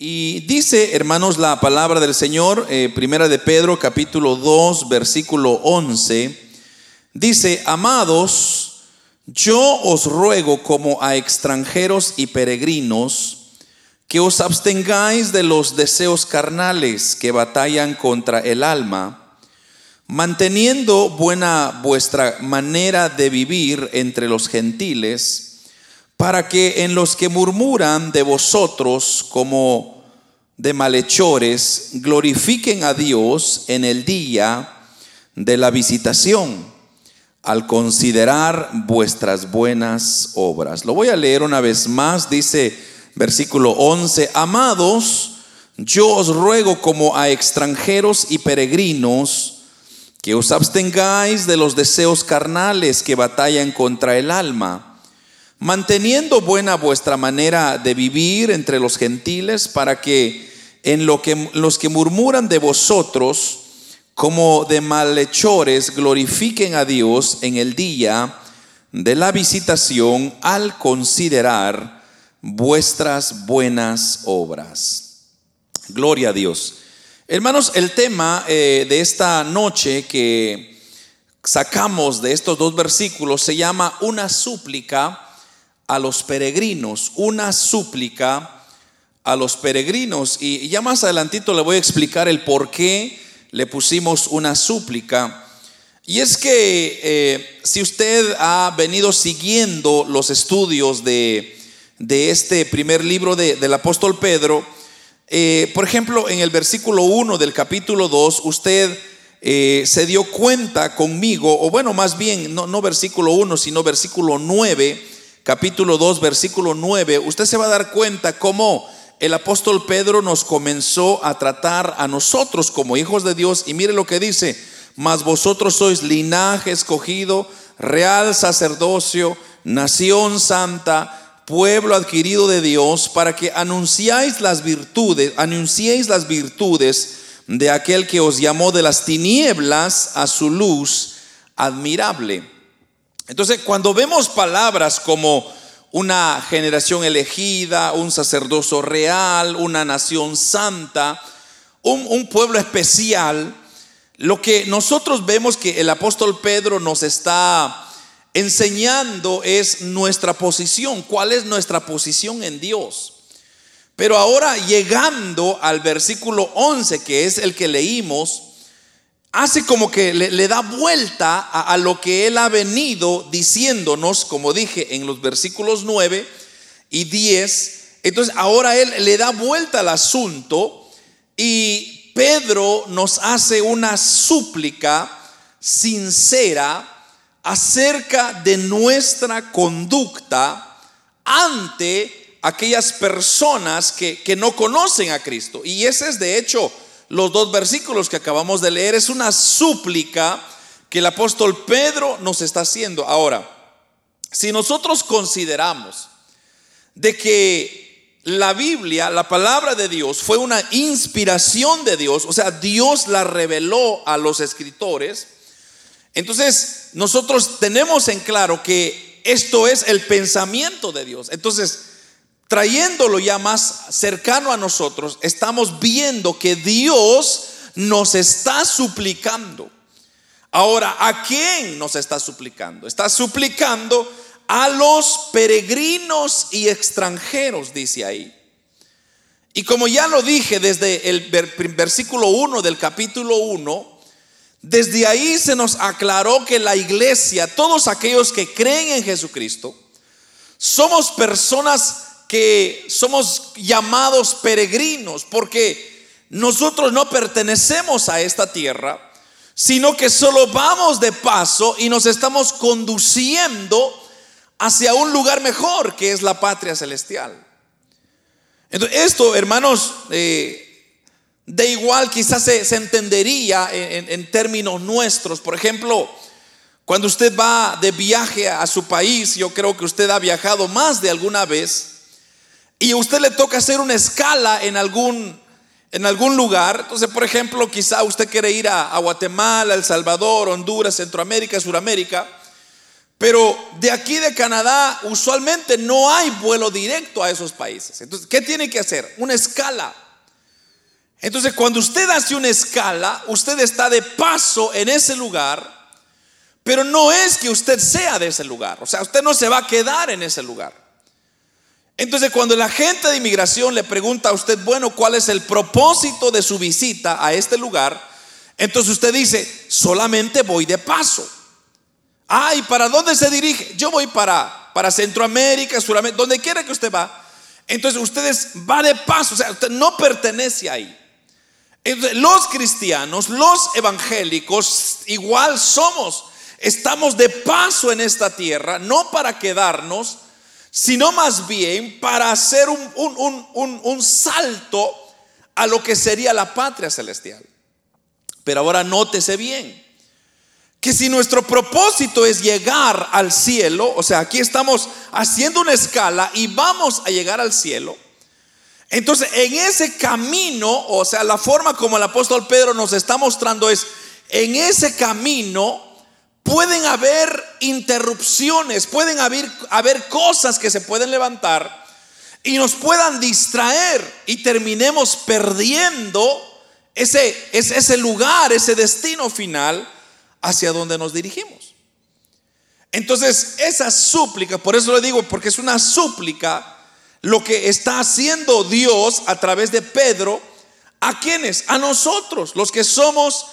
Y dice, hermanos, la palabra del Señor, eh, primera de Pedro, capítulo 2, versículo 11, dice, amados, yo os ruego como a extranjeros y peregrinos, que os abstengáis de los deseos carnales que batallan contra el alma, manteniendo buena vuestra manera de vivir entre los gentiles, para que en los que murmuran de vosotros como de malhechores, glorifiquen a Dios en el día de la visitación, al considerar vuestras buenas obras. Lo voy a leer una vez más, dice versículo 11, amados, yo os ruego como a extranjeros y peregrinos, que os abstengáis de los deseos carnales que batallan contra el alma manteniendo buena vuestra manera de vivir entre los gentiles, para que en lo que los que murmuran de vosotros como de malhechores glorifiquen a Dios en el día de la visitación al considerar vuestras buenas obras. Gloria a Dios. Hermanos, el tema eh, de esta noche que sacamos de estos dos versículos se llama una súplica a los peregrinos, una súplica a los peregrinos. Y ya más adelantito le voy a explicar el por qué le pusimos una súplica. Y es que eh, si usted ha venido siguiendo los estudios de, este primer libro del apóstol Pedro, eh, por ejemplo, en el versículo 1 del capítulo 2, usted eh, se dio cuenta conmigo, o bueno, más bien, no, no versículo 1, sino versículo 9, capítulo 2, versículo 9, usted se va a dar cuenta cómo el apóstol Pedro nos comenzó a tratar a nosotros como hijos de Dios. Y mire lo que dice, mas vosotros sois linaje escogido, real sacerdocio, nación santa, pueblo adquirido de Dios, para que anunciáis las virtudes, anunciéis las virtudes de aquel que os llamó de las tinieblas a su luz admirable. Entonces, cuando vemos palabras como una generación elegida, un sacerdocio real, una nación santa, un, pueblo especial, lo que nosotros vemos que el apóstol Pedro nos está enseñando es nuestra posición, cuál es nuestra posición en Dios. Pero ahora llegando al versículo 11, que es el que leímos, hace como que le, da vuelta a, lo que él ha venido diciéndonos, como dije en los versículos 9 y 10. Entonces ahora él le da vuelta al asunto y Pedro nos hace una súplica sincera acerca de nuestra conducta ante aquellas personas que, que no conocen a Cristo. Y ese es de hecho los dos versículos que acabamos de leer. Es una súplica que el apóstol Pedro nos está haciendo. Ahora, si nosotros consideramos de que la Biblia, la palabra de Dios, fue una inspiración de Dios, o sea, Dios la reveló a los escritores, entonces nosotros tenemos en claro que esto es el pensamiento de Dios. Entonces, trayéndolo ya más cercano a nosotros, estamos viendo que Dios nos está suplicando. Ahora, ¿a quién nos está suplicando? Está suplicando a los peregrinos y extranjeros, dice ahí. Y como ya lo dije desde el versículo 1 del capítulo 1, desde ahí se nos aclaró que la iglesia, todos aquellos que creen en Jesucristo, somos personas que somos llamados peregrinos, porque nosotros no pertenecemos a esta tierra, sino que solo vamos de paso y nos estamos conduciendo hacia un lugar mejor, que es la patria celestial. Entonces, esto, hermanos, eh, de igual quizás se, entendería en términos nuestros. Por ejemplo, cuando usted va de viaje a su país, yo creo que usted ha viajado más de alguna vez, y usted le toca hacer una escala en algún, en algún lugar. Entonces, por ejemplo, quizá usted quiere ir a, Guatemala, El Salvador, Honduras, Centroamérica, Suramérica. Pero de aquí de Canadá usualmente no hay vuelo directo a esos países. Entonces, ¿qué tiene que hacer? Una escala. Entonces, cuando usted hace una escala, usted está de paso en ese lugar, pero no es que usted sea de ese lugar. O sea, usted no se va a quedar en ese lugar. Entonces, cuando el agente de inmigración le pregunta a usted, bueno, ¿cuál es el propósito de su visita a este lugar? Entonces usted dice, solamente voy de paso. Ah, ¿y para dónde se dirige? Yo voy para, para Centroamérica, Sudamérica, donde quiera que usted va. Entonces ustedes va de paso, o sea, usted no pertenece ahí. los cristianos, los evangélicos, igual somos. Estamos de paso en esta tierra, no para quedarnos, sino más bien para hacer un, un, salto a lo que sería la patria celestial. Pero ahora nótese bien, que si nuestro propósito es llegar al cielo, o sea, aquí estamos haciendo una escala y vamos a llegar al cielo, entonces en ese camino, o sea, la forma como el apóstol Pedro nos está mostrando es, en ese camino pueden haber interrupciones, pueden haber, haber cosas que se pueden levantar y nos puedan distraer y terminemos perdiendo ese, ese lugar, ese destino final hacia donde nos dirigimos. Entonces, esa súplica, por eso le digo, porque es una súplica lo que está haciendo Dios a través de Pedro, ¿a quienes? A nosotros, los que somos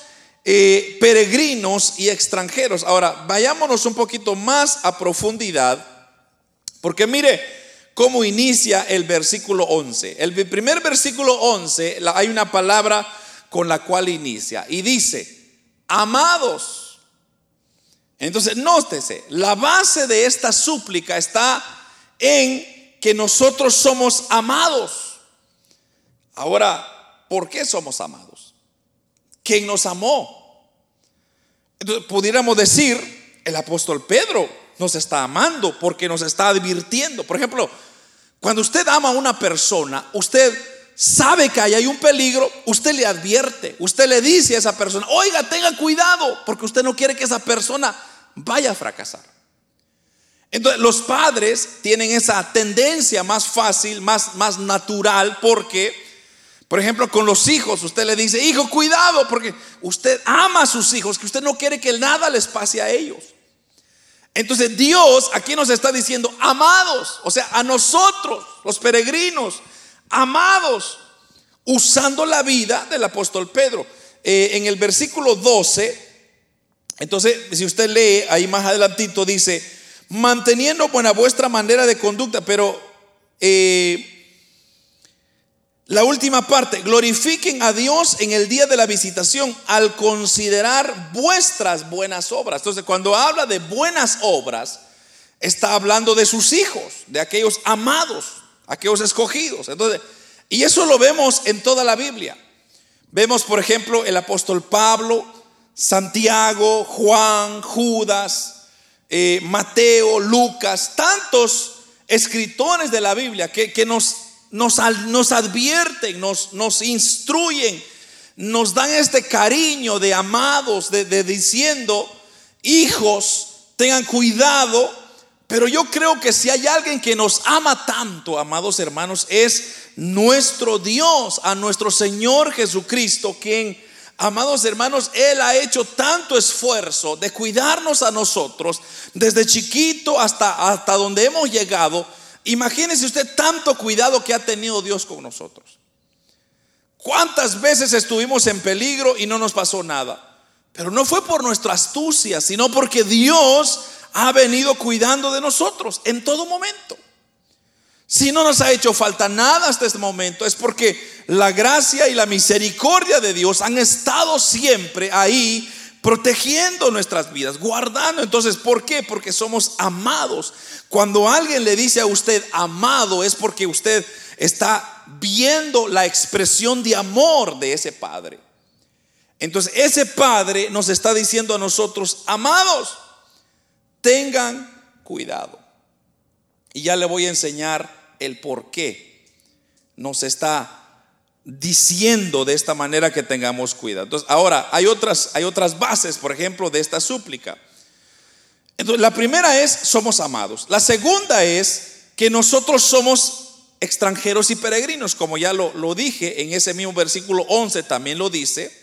eh, peregrinos y extranjeros. Ahora, vayámonos un poquito más a profundidad, porque mire cómo inicia el versículo 11. El primer versículo 11, hay una palabra con la cual inicia y dice, amados. Entonces, nótese, la base de esta súplica está en que nosotros somos amados. Ahora, ¿por qué somos amados? ¿Quién nos amó. Entonces pudiéramos decir, el apóstol Pedro nos está amando porque nos está advirtiendo. Por ejemplo, cuando usted ama a una persona, usted sabe que ahí hay un peligro, usted le advierte, usted le dice a esa persona, oiga, tenga cuidado, porque usted no quiere que esa persona vaya a fracasar. Entonces, los padres tienen esa tendencia más fácil, más, más natural, porque por ejemplo, con los hijos, usted le dice, hijo, cuidado, porque usted ama a sus hijos, que usted no quiere que nada les pase a ellos. Entonces Dios aquí nos está diciendo, amados, o sea, a nosotros, los peregrinos, amados, usando la vida del apóstol Pedro. Eh, en el versículo 12, entonces, si usted lee ahí más adelantito, dice, manteniendo buena vuestra manera de conducta, pero... Eh, la última parte, glorifiquen a Dios en el día de la visitación al considerar vuestras buenas obras. Entonces, cuando habla de buenas obras, está hablando de sus hijos, de aquellos amados, aquellos escogidos. Entonces, y eso lo vemos en toda la Biblia. Vemos, por ejemplo, el apóstol Pablo, Santiago, Juan, Judas, eh, Mateo, Lucas, tantos escritores de la Biblia que, que nos nos, nos advierten, nos, nos instruyen, nos dan este cariño de amados, de, de diciendo, hijos, tengan cuidado. Pero yo creo que si hay alguien que nos ama tanto, amados hermanos, es nuestro Dios, a nuestro Señor Jesucristo, quien, amados hermanos, Él ha hecho tanto esfuerzo de cuidarnos a nosotros, desde chiquito hasta, hasta donde hemos llegado Imagínese usted tanto cuidado que ha tenido Dios con nosotros. ¿Cuántas veces estuvimos en peligro y no nos pasó nada? Pero no fue por nuestra astucia, sino porque Dios ha venido cuidando de nosotros en todo momento. Si no nos ha hecho falta nada hasta este momento, es porque la gracia y la misericordia de Dios han estado siempre ahí protegiendo nuestras vidas, guardando. Entonces, ¿por qué? Porque somos amados. Cuando alguien le dice a usted amado es porque usted está viendo la expresión de amor de ese Padre. Entonces, ese Padre nos está diciendo a nosotros, amados, tengan cuidado. Y ya le voy a enseñar el por qué nos está diciendo de esta manera que tengamos cuidado. Entonces, ahora hay otras, hay otras bases, por ejemplo, de esta súplica. Entonces, la primera es, somos amados. La segunda es que nosotros somos extranjeros y peregrinos, como ya lo, lo dije en ese mismo versículo 11, también lo dice.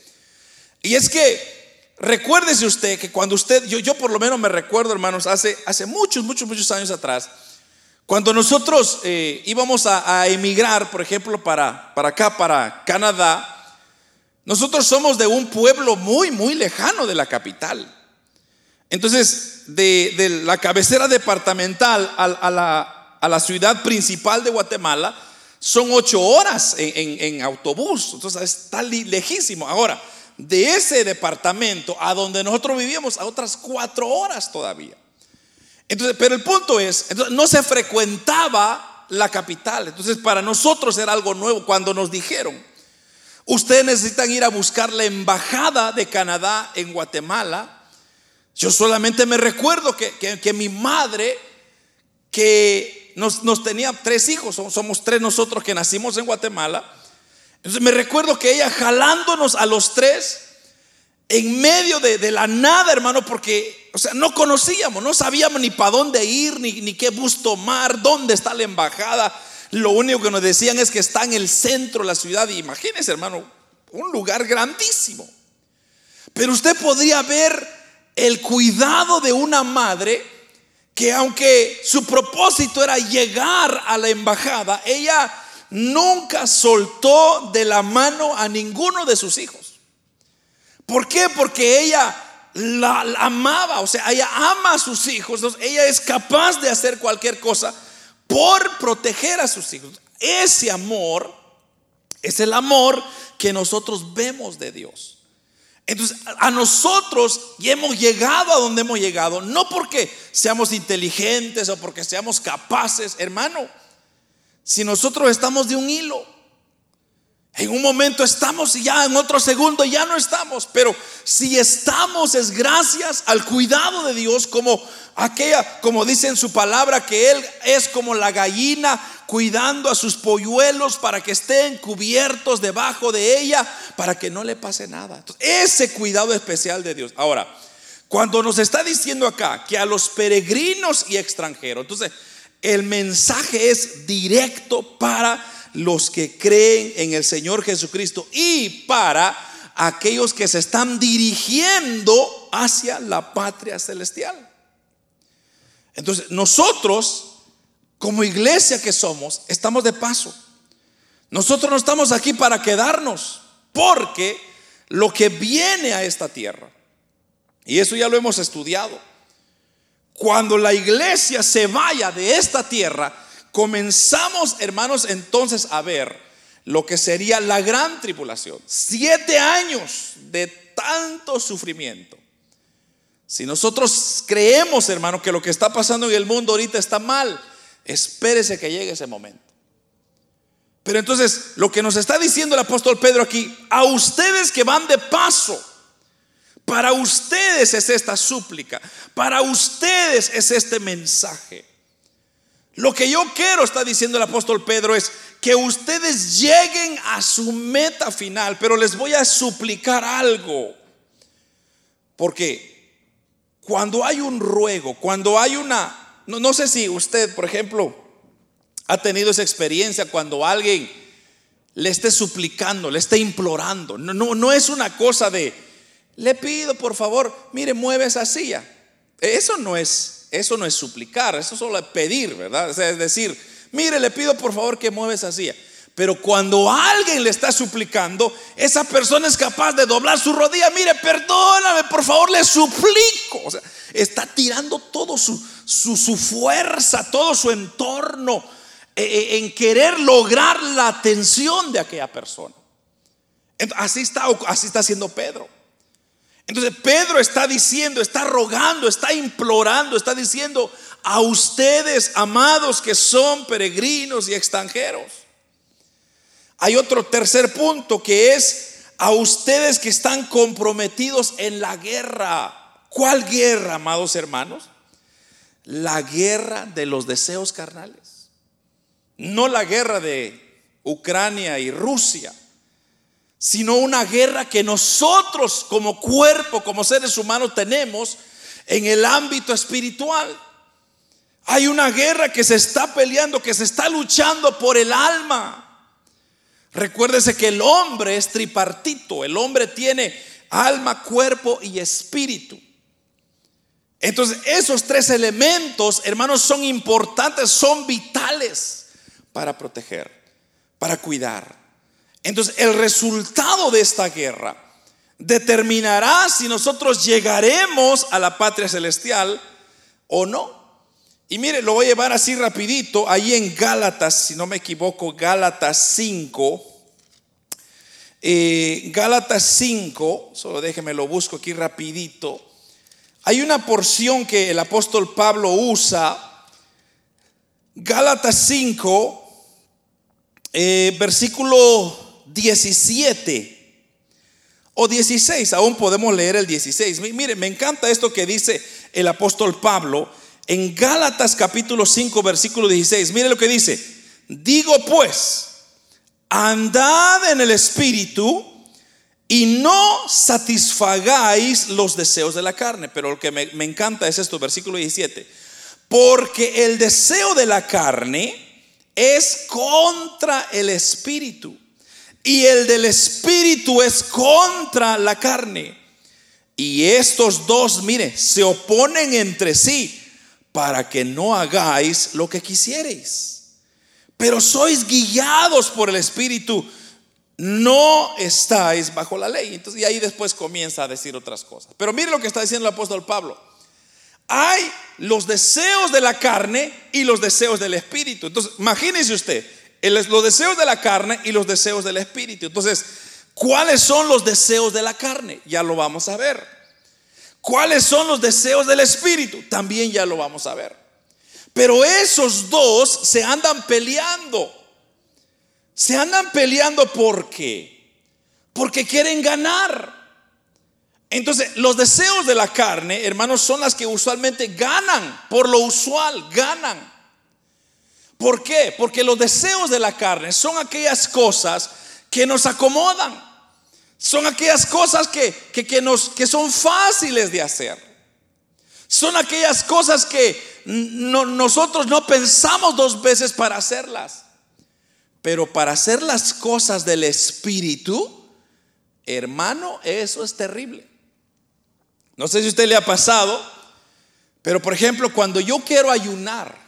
Y es que recuérdese usted que cuando usted, yo, yo por lo menos me recuerdo, hermanos, hace, hace muchos, muchos, muchos años atrás, cuando nosotros eh, íbamos a, emigrar, por ejemplo, para, para acá, para Canadá, nosotros somos de un pueblo muy, muy lejano de la capital. Entonces, de, la cabecera departamental a, la, a, la, ciudad principal de Guatemala, son ocho horas en, en autobús. Entonces, está lejísimo. Ahora, de ese departamento a donde nosotros vivíamos, a otras cuatro horas todavía. Entonces, pero el punto es, no se frecuentaba la capital. Entonces, para nosotros era algo nuevo cuando nos dijeron, ustedes necesitan ir a buscar la embajada de Canadá en Guatemala. Yo solamente me recuerdo que, mi madre, que nos, nos, tenía tres hijos, somos tres nosotros que nacimos en Guatemala. Entonces me recuerdo que ella jalándonos a los tres en medio de, la nada, hermano, porque, o sea, no conocíamos, no sabíamos ni para dónde ir, ni, ni qué bus tomar, dónde está la embajada. Lo único que nos decían es que está en el centro de la ciudad. Imagínense, hermano, un lugar grandísimo. Pero usted podría ver el cuidado de una madre que aunque su propósito era llegar a la embajada, ella nunca soltó de la mano a ninguno de sus hijos. ¿Por qué? Porque ella la, amaba, o sea, ella ama a sus hijos, ella es capaz de hacer cualquier cosa por proteger a sus hijos. Ese amor es el amor que nosotros vemos de Dios. Entonces, a nosotros y hemos llegado a donde hemos llegado, no porque seamos inteligentes o porque seamos capaces, hermano, si nosotros estamos de un hilo. En un momento estamos y ya en otro segundo ya no estamos. Pero si estamos es gracias al cuidado de Dios como aquella, como dice en su palabra, que Él es como la gallina cuidando a sus polluelos para que estén cubiertos debajo de ella, para que no le pase nada. ese cuidado especial de Dios. Ahora, cuando nos está diciendo acá que a los peregrinos y extranjeros, entonces el mensaje es directo para los que creen en el Señor Jesucristo y para aquellos que se están dirigiendo hacia la patria celestial. Entonces, nosotros, como iglesia que somos, estamos de paso. Nosotros no estamos aquí para quedarnos, porque lo que viene a esta tierra, y eso ya lo hemos estudiado, cuando la iglesia se vaya de esta tierra, comenzamos, hermanos, entonces a ver lo que sería la gran tribulación. Siete años de tanto sufrimiento. Si nosotros creemos, hermano, que lo que está pasando en el mundo ahorita está mal, espérese que llegue ese momento. Pero entonces, lo que nos está diciendo el apóstol Pedro aquí, a ustedes que van de paso, para ustedes es esta súplica, para ustedes es este mensaje. Lo que yo quiero, está diciendo el apóstol Pedro, es que ustedes lleguen a su meta final, pero les voy a suplicar algo. Porque cuando hay un ruego, cuando hay una, no, sé si usted, por ejemplo, ha tenido esa experiencia cuando alguien le esté suplicando, le esté implorando. No, no, no es una cosa de, le pido por favor, mire, mueve esa silla. Eso no es eso no es suplicar, eso solo es pedir, ¿verdad? es decir, mire, le pido por favor que mueva esa silla. Pero cuando alguien le está suplicando, esa persona es capaz de doblar su rodilla. Mire, perdóname, por favor, le suplico. O sea, está tirando todo su, su, fuerza, todo su entorno eh, eh, en querer lograr la atención de aquella persona. Así está, así está haciendo Pedro. Entonces Pedro está diciendo, está rogando, está implorando, está diciendo a ustedes, amados que son peregrinos y extranjeros. Hay otro tercer punto que es a ustedes que están comprometidos en la guerra. ¿Cuál guerra, amados hermanos? La guerra de los deseos carnales. No la guerra de Ucrania y Rusia sino una guerra que nosotros como cuerpo, como seres humanos tenemos, en el ámbito espiritual. Hay una guerra que se está peleando, que se está luchando por el alma. Recuérdese que el hombre es tripartito, el hombre tiene alma, cuerpo y espíritu. Entonces, esos tres elementos, hermanos, son importantes, son vitales para proteger, para cuidar. Entonces, el resultado de esta guerra determinará si nosotros llegaremos a la patria celestial o no. Y mire, lo voy a llevar así rapidito, ahí en Gálatas, si no me equivoco, Gálatas 5. Eh, Gálatas 5, solo déjeme lo busco aquí rapidito. Hay una porción que el apóstol Pablo usa, Gálatas 5, eh, versículo 17 o 16, aún podemos leer el 16. Mire, me encanta esto que dice el apóstol Pablo en Gálatas capítulo 5, versículo 16. Mire lo que dice. Digo pues, andad en el Espíritu y no satisfagáis los deseos de la carne. Pero lo que me, me encanta es esto, versículo 17. Porque el deseo de la carne es contra el Espíritu y el del espíritu es contra la carne. Y estos dos, mire, se oponen entre sí para que no hagáis lo que quisierais. Pero sois guiados por el espíritu, no estáis bajo la ley. Entonces, y ahí después comienza a decir otras cosas. Pero mire lo que está diciendo el apóstol Pablo. Hay los deseos de la carne y los deseos del espíritu. Entonces, imagínese usted, los deseos de la carne y los deseos del espíritu. Entonces, ¿cuáles son los deseos de la carne? Ya lo vamos a ver. ¿Cuáles son los deseos del espíritu? También ya lo vamos a ver. Pero esos dos se andan peleando. Se andan peleando ¿por qué? Porque quieren ganar. Entonces, los deseos de la carne, hermanos, son las que usualmente ganan, por lo usual, ganan. ¿Por qué? Porque los deseos de la carne son aquellas cosas que nos acomodan. Son aquellas cosas que, que, nos, que son fáciles de hacer. Son aquellas cosas que nosotros no pensamos dos veces para hacerlas. Pero para hacer las cosas del Espíritu, hermano, eso es terrible. No sé si a usted le ha pasado, pero por ejemplo, cuando yo quiero ayunar,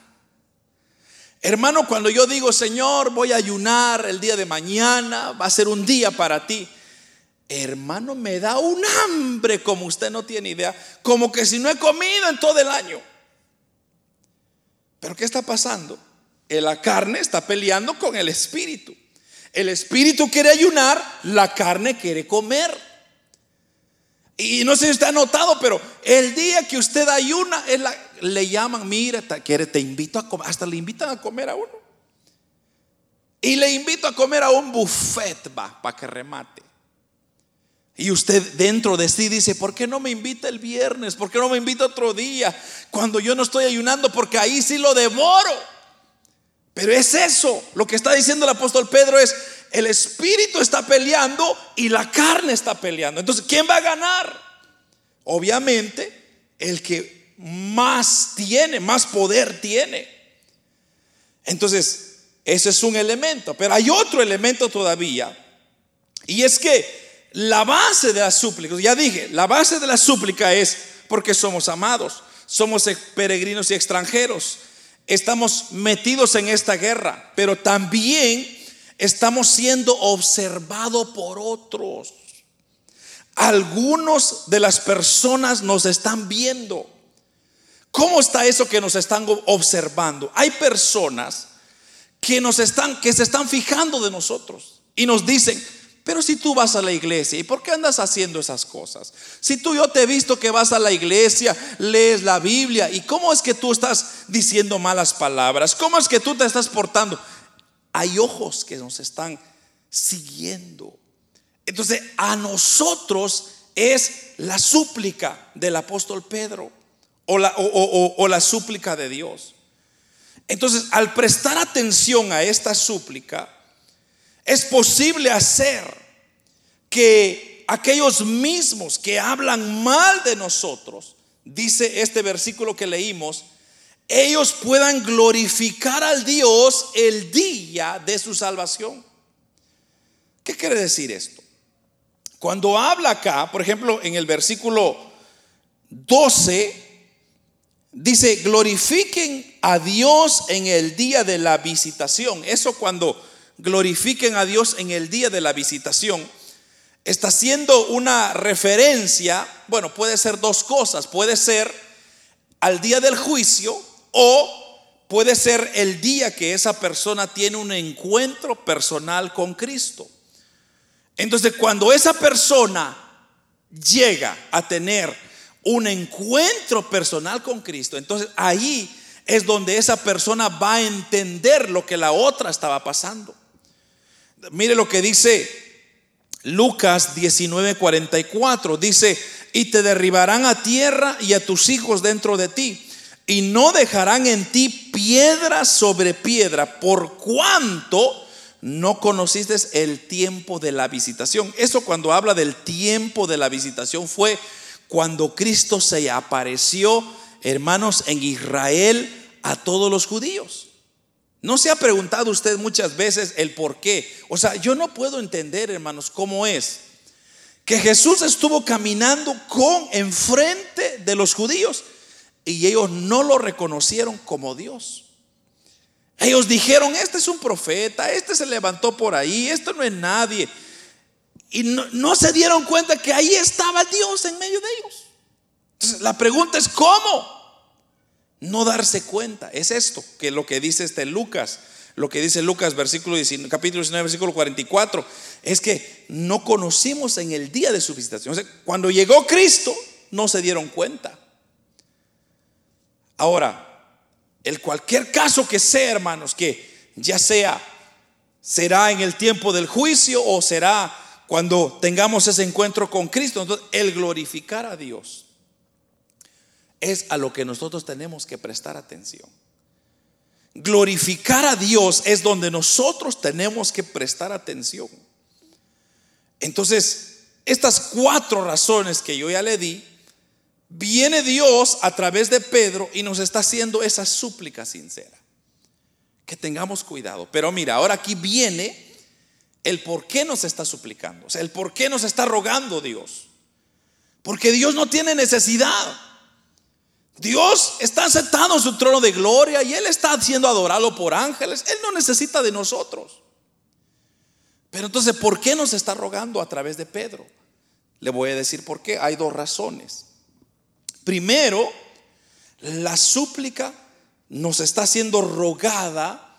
Hermano, cuando yo digo, Señor, voy a ayunar el día de mañana, va a ser un día para ti. Hermano, me da un hambre como usted no tiene idea, como que si no he comido en todo el año. Pero ¿qué está pasando? La carne está peleando con el espíritu. El espíritu quiere ayunar, la carne quiere comer. Y no sé si usted ha notado, pero el día que usted ayuna, le llaman, mira, te, te invito a comer, hasta le invitan a comer a uno. Y le invito a comer a un buffet, va, para que remate. Y usted dentro de sí dice, ¿por qué no me invita el viernes? ¿Por qué no me invita otro día? Cuando yo no estoy ayunando, porque ahí sí lo devoro. Pero es eso, lo que está diciendo el apóstol Pedro es, el espíritu está peleando y la carne está peleando. Entonces, ¿quién va a ganar? Obviamente, el que más tiene, más poder tiene. Entonces, ese es un elemento. Pero hay otro elemento todavía. Y es que la base de la súplica, ya dije, la base de la súplica es porque somos amados, somos peregrinos y extranjeros, estamos metidos en esta guerra, pero también estamos siendo observados por otros. Algunos de las personas nos están viendo. ¿Cómo está eso que nos están observando? Hay personas que nos están que se están fijando de nosotros y nos dicen, "Pero si tú vas a la iglesia, ¿y por qué andas haciendo esas cosas? Si tú yo te he visto que vas a la iglesia, lees la Biblia, ¿y cómo es que tú estás diciendo malas palabras? ¿Cómo es que tú te estás portando?" hay ojos que nos están siguiendo. Entonces, a nosotros es la súplica del apóstol Pedro o la, o, la súplica de Dios. Entonces, al prestar atención a esta súplica, es posible hacer que aquellos mismos que hablan mal de nosotros dice este versículo que leímos, ellos puedan glorificar al Dios el día de su salvación. ¿Qué quiere decir esto? Cuando habla acá, por ejemplo, en el versículo 12, dice, glorifiquen a Dios en el día de la visitación. Eso cuando glorifiquen a Dios en el día de la visitación, está haciendo una referencia, bueno, puede ser dos cosas, puede ser al día del juicio o puede ser el día que esa persona tiene un encuentro personal con Cristo. Entonces, cuando esa persona llega a tener un encuentro personal con Cristo, entonces ahí es donde esa persona va a entender lo que la otra estaba pasando. Mire lo que dice Lucas 19:44. Dice, y te derribarán a tierra y a tus hijos dentro de ti, y no dejarán en ti piedra sobre piedra, por cuanto no conociste el tiempo de la visitación. Eso cuando habla del tiempo de la visitación fue cuando Cristo se apareció, hermanos, en Israel a todos los judíos. ¿No se ha preguntado usted muchas veces el por qué? O sea, yo no puedo entender, hermanos, cómo es que Jesús estuvo caminando con enfrente de los judíos y ellos no lo reconocieron como Dios. Ellos dijeron, este es un profeta, este se levantó por ahí, esto no es nadie. Y no, se dieron cuenta que ahí estaba Dios en medio de ellos. Entonces, la pregunta es, ¿cómo? No darse cuenta. Es esto, que lo que dice este Lucas, lo que dice Lucas versículo capítulo 19, versículo 44, es que no conocimos en el día de su visitación. cuando llegó Cristo, no se dieron cuenta. Ahora, el cualquier caso que sea, hermanos, que ya sea, será en el tiempo del juicio o será cuando tengamos ese encuentro con Cristo. Entonces, el glorificar a Dios es a lo que nosotros tenemos que prestar atención. Glorificar a Dios es donde nosotros tenemos que prestar atención. Entonces, estas cuatro razones que yo ya le di, viene Dios a través de Pedro y nos está haciendo esa súplica sincera. Que tengamos cuidado. Pero mira, ahora aquí viene el por qué nos está suplicando, el por qué nos está rogando Dios. Porque Dios no tiene necesidad. Dios está sentado en su trono de gloria y Él está siendo adorado por ángeles. Él no necesita de nosotros. Pero entonces, ¿por qué nos está rogando a través de Pedro? Le voy a decir por qué. Hay dos razones. Primero, la súplica nos está siendo rogada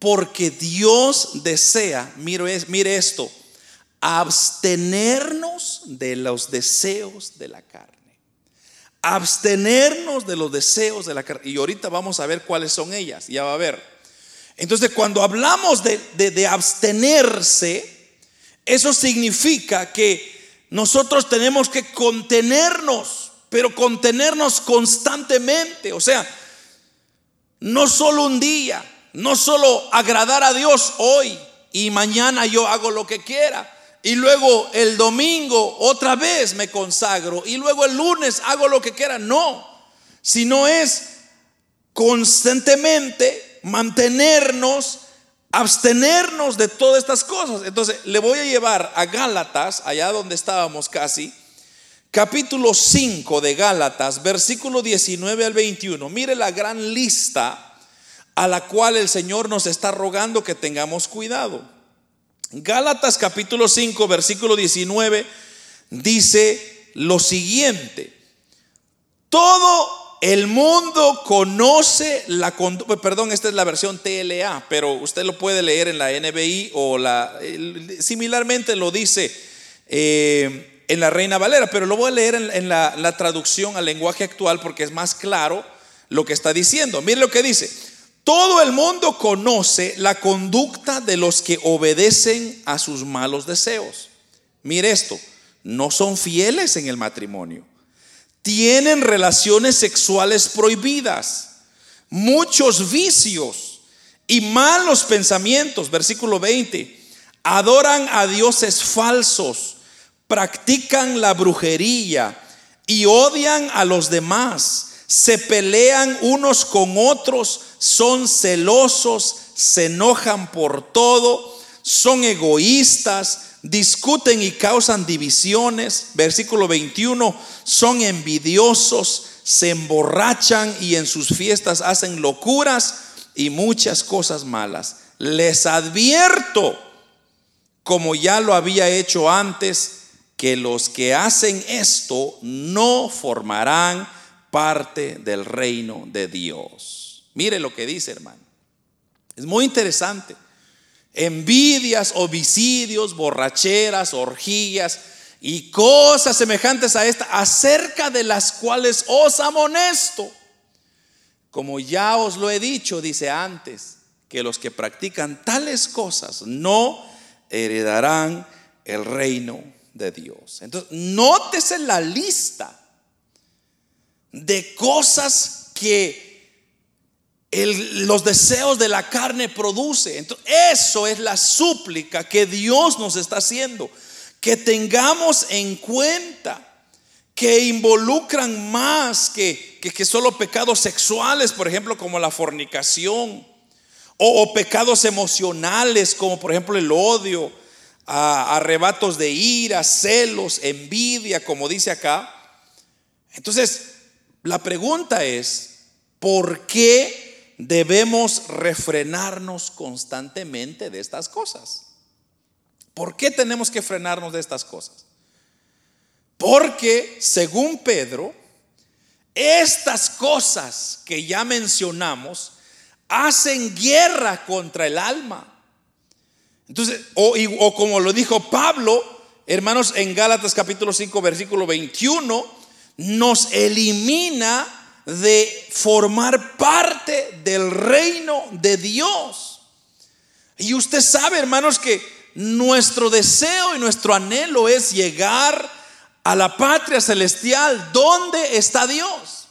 porque Dios desea, mire, mire esto, abstenernos de los deseos de la carne. Abstenernos de los deseos de la carne. Y ahorita vamos a ver cuáles son ellas, ya va a ver. Entonces, cuando hablamos de, de abstenerse, eso significa que nosotros tenemos que contenernos pero contenernos constantemente. O sea, no solo un día, no solo agradar a Dios hoy y mañana yo hago lo que quiera. Y luego el domingo otra vez me consagro. Y luego el lunes hago lo que quiera. No, sino es constantemente mantenernos, abstenernos de todas estas cosas. Entonces le voy a llevar a Gálatas, allá donde estábamos casi, capítulo 5 de Gálatas, versículo 19 al 21. Mire la gran lista a la cual el Señor nos está rogando que tengamos cuidado. Gálatas capítulo 5, versículo 19 dice lo siguiente. Todo el mundo conoce la conducta, perdón, esta es la versión TLA, pero usted lo puede leer en la NBI o la, similarmente lo dice eh, en la Reina Valera, pero lo voy a leer en, la, la, traducción al lenguaje actual porque es más claro lo que está diciendo. Mire lo que dice. Todo el mundo conoce la conducta de los que obedecen a sus malos deseos. Mire esto, no son fieles en el matrimonio. Tienen relaciones sexuales prohibidas, muchos vicios y malos pensamientos. Versículo 20. Adoran a dioses falsos practican la brujería y odian a los demás, se pelean unos con otros, son celosos, se enojan por todo, son egoístas, discuten y causan divisiones. Versículo 21, son envidiosos, se emborrachan y en sus fiestas hacen locuras y muchas cosas malas. Les advierto, como ya lo había hecho antes, que los que hacen esto no formarán parte del reino de Dios. Mire lo que dice, hermano. Es muy interesante. Envidias, homicidios, borracheras, orgías y cosas semejantes a esta, acerca de las cuales os amonesto. Como ya os lo he dicho, dice antes, que los que practican tales cosas no heredarán el reino de Dios. Entonces, nótese la lista de cosas que los deseos de la carne produce. Entonces, eso es la súplica que Dios nos está haciendo. Que tengamos en cuenta que involucran más que, que, solo pecados sexuales, por ejemplo, como la fornicación, o, pecados emocionales, como por ejemplo el odio, arrebatos de ira, celos, envidia, como dice acá. Entonces, la pregunta es, ¿por qué debemos refrenarnos constantemente de estas cosas? ¿Por qué tenemos que frenarnos de estas cosas? Porque, según Pedro, estas cosas que ya mencionamos hacen guerra contra el alma. Entonces, o, como lo dijo Pablo, hermanos, en Gálatas capítulo 5, versículo 21, nos elimina de formar parte del reino de Dios. Y usted sabe, hermanos, que nuestro deseo y nuestro anhelo es llegar a la patria celestial donde está Dios.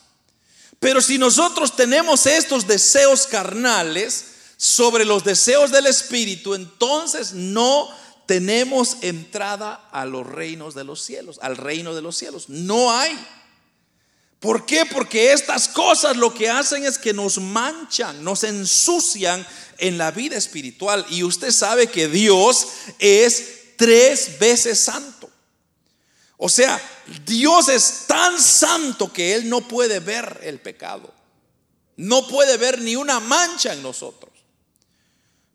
Pero si nosotros tenemos estos deseos carnales, sobre los deseos del Espíritu, entonces no tenemos entrada a los reinos de los cielos, al reino de los cielos. No hay. ¿Por qué? Porque estas cosas lo que hacen es que nos manchan, nos ensucian en la vida espiritual. Y usted sabe que Dios es tres veces santo. O sea, Dios es tan santo que Él no puede ver el pecado. No puede ver ni una mancha en nosotros.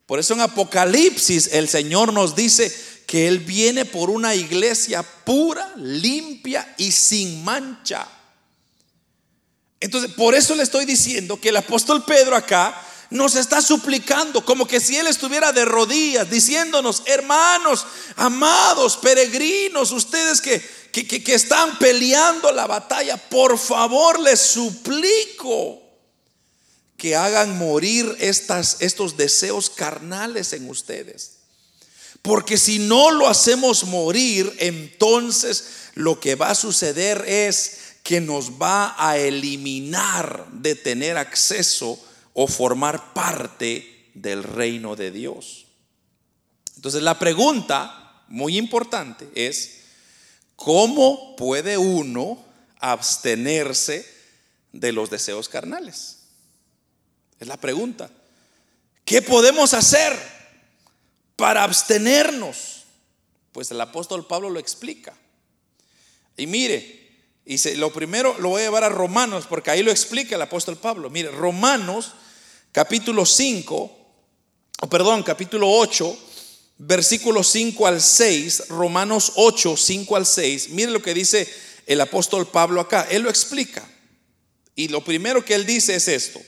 Por eso en Apocalipsis el Señor nos dice que Él viene por una iglesia pura, limpia y sin mancha. Entonces, por eso le estoy diciendo que el apóstol Pedro acá nos está suplicando, como que si Él estuviera de rodillas, diciéndonos, hermanos, amados, peregrinos, ustedes que, que, que están peleando la batalla, por favor les suplico que hagan morir estas, estos deseos carnales en ustedes. Porque si no lo hacemos morir, entonces lo que va a suceder es que nos va a eliminar de tener acceso o formar parte del reino de Dios. Entonces la pregunta muy importante es, ¿cómo puede uno abstenerse de los deseos carnales? Es la pregunta. ¿Qué podemos hacer para abstenernos? Pues el apóstol Pablo lo explica. Y mire, y lo primero lo voy a llevar a Romanos, porque ahí lo explica el apóstol Pablo. Mire, Romanos capítulo 5, o perdón, capítulo 8, versículo 5 al 6, Romanos 8, 5 al 6. Mire lo que dice el apóstol Pablo acá. Él lo explica. Y lo primero que él dice es esto.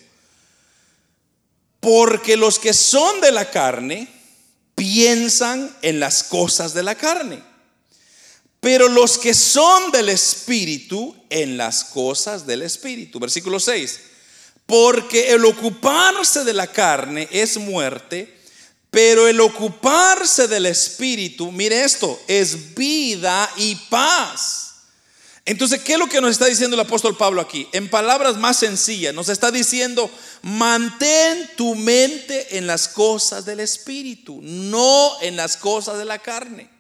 Porque los que son de la carne piensan en las cosas de la carne. Pero los que son del Espíritu en las cosas del Espíritu. Versículo 6. Porque el ocuparse de la carne es muerte, pero el ocuparse del Espíritu, mire esto, es vida y paz. Entonces, ¿qué es lo que nos está diciendo el apóstol Pablo aquí? En palabras más sencillas, nos está diciendo, mantén tu mente en las cosas del Espíritu, no en las cosas de la carne.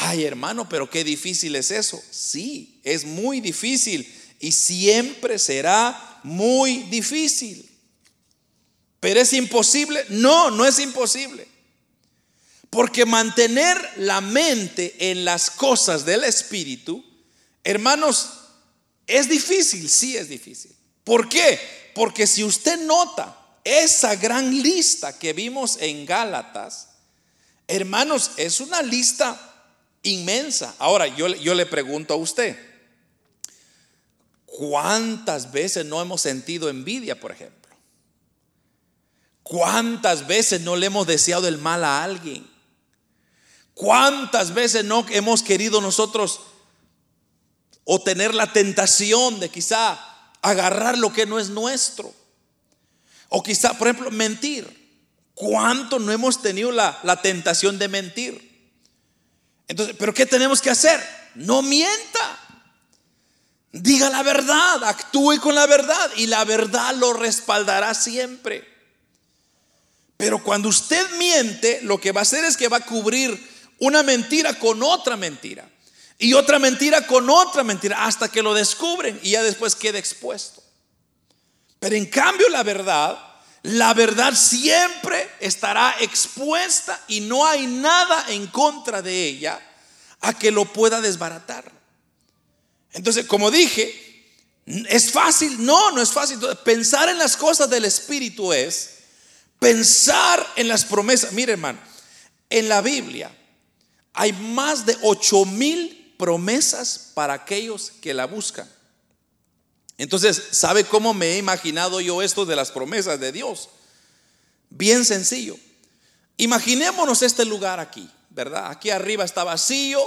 Ay, hermano, pero qué difícil es eso. Sí, es muy difícil y siempre será muy difícil. Pero es imposible. No, no es imposible. Porque mantener la mente en las cosas del Espíritu, hermanos, es difícil, sí es difícil. ¿Por qué? Porque si usted nota esa gran lista que vimos en Gálatas, hermanos, es una lista inmensa. Ahora, yo, yo le pregunto a usted, ¿cuántas veces no hemos sentido envidia, por ejemplo? ¿Cuántas veces no le hemos deseado el mal a alguien? ¿Cuántas veces no hemos querido nosotros o tener la tentación de quizá agarrar lo que no es nuestro? O quizá, por ejemplo, mentir. ¿Cuánto no hemos tenido la, la tentación de mentir? Entonces, ¿pero qué tenemos que hacer? No mienta. Diga la verdad, actúe con la verdad y la verdad lo respaldará siempre. Pero cuando usted miente, lo que va a hacer es que va a cubrir una mentira con otra mentira. Y otra mentira con otra mentira hasta que lo descubren y ya después queda expuesto. Pero en cambio la verdad, la verdad siempre estará expuesta y no hay nada en contra de ella a que lo pueda desbaratar. Entonces, como dije, ¿es fácil? No, no es fácil. pensar en las cosas del Espíritu es pensar en las promesas. Mire hermano, en la Biblia hay más de ocho mil promesas para aquellos que la buscan. Entonces, ¿sabe cómo me he imaginado yo esto de las promesas de Dios? Bien sencillo. Imaginémonos este lugar aquí, ¿verdad? Aquí arriba está vacío,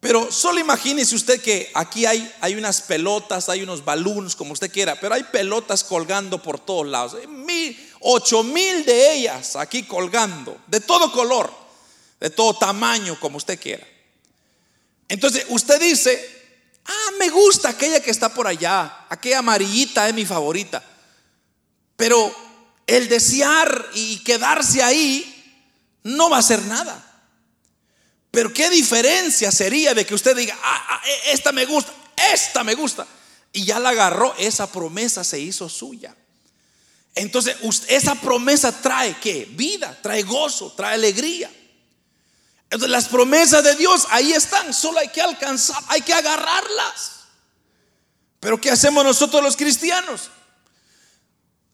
pero solo imagínese usted que aquí hay, hay unas pelotas, hay unos balones, como usted quiera, pero hay pelotas colgando por todos lados. Mil, ocho mil de ellas aquí colgando, de todo color de todo tamaño, como usted quiera. Entonces usted dice, ah, me gusta aquella que está por allá, aquella amarillita es mi favorita. Pero el desear y quedarse ahí no va a hacer nada. Pero qué diferencia sería de que usted diga, ah, ah e, esta me gusta, esta me gusta. Y ya la agarró, esa promesa se hizo suya. Entonces, esa promesa trae qué? Vida, trae gozo, trae alegría. Las promesas de Dios ahí están, solo hay que alcanzar, hay que agarrarlas. Pero ¿qué hacemos nosotros los cristianos?